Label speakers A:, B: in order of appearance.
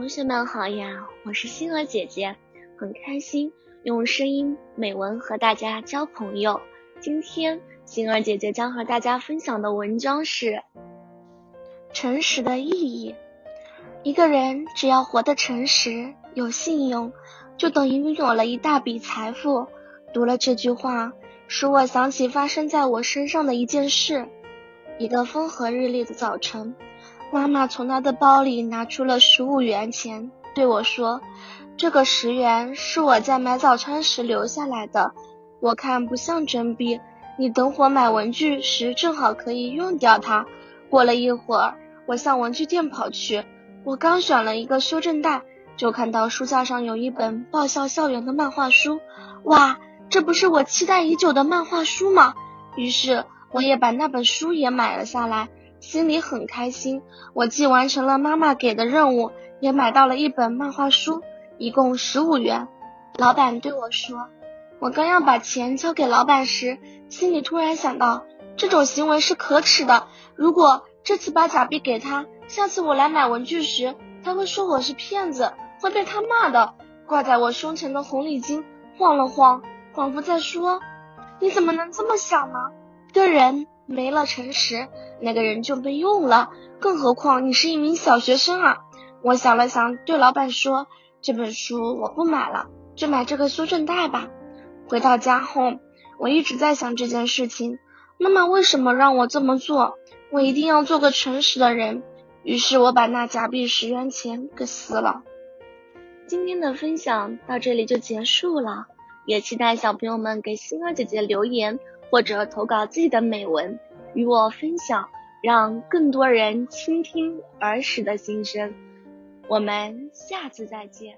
A: 同学们好呀，我是星儿姐姐，很开心用声音美文和大家交朋友。今天星儿姐姐将和大家分享的文章是诚实的意义。一个人只要活得诚实、有信用，就等于拥有了一大笔财富。读了这句话，使我想起发生在我身上的一件事。一个风和日丽的早晨。妈妈从她的包里拿出了十五元钱，对我说：“这个十元是我在买早餐时留下来的，我看不像真币，你等会买文具时正好可以用掉它。”过了一会儿，我向文具店跑去，我刚选了一个修正带，就看到书架上有一本爆笑校园的漫画书。哇，这不是我期待已久的漫画书吗？于是我也把那本书也买了下来。心里很开心，我既完成了妈妈给的任务，也买到了一本漫画书，一共十五元。老板对我说：“我刚要把钱交给老板时，心里突然想到，这种行为是可耻的。如果这次把假币给他，下次我来买文具时，他会说我是骗子，会被他骂的。”挂在我胸前的红领巾晃了晃，仿佛在说：“你怎么能这么想呢？”个人。没了诚实，那个人就被用了。更何况你是一名小学生啊！我想了想，对老板说：“这本书我不买了，就买这个修正带吧。”回到家后，我一直在想这件事情。妈妈为什么让我这么做？我一定要做个诚实的人。于是我把那假币十元钱给撕了。今天的分享到这里就结束了，也期待小朋友们给星儿姐姐留言。或者投稿自己的美文与我分享，让更多人倾听儿时的心声。我们下次再见。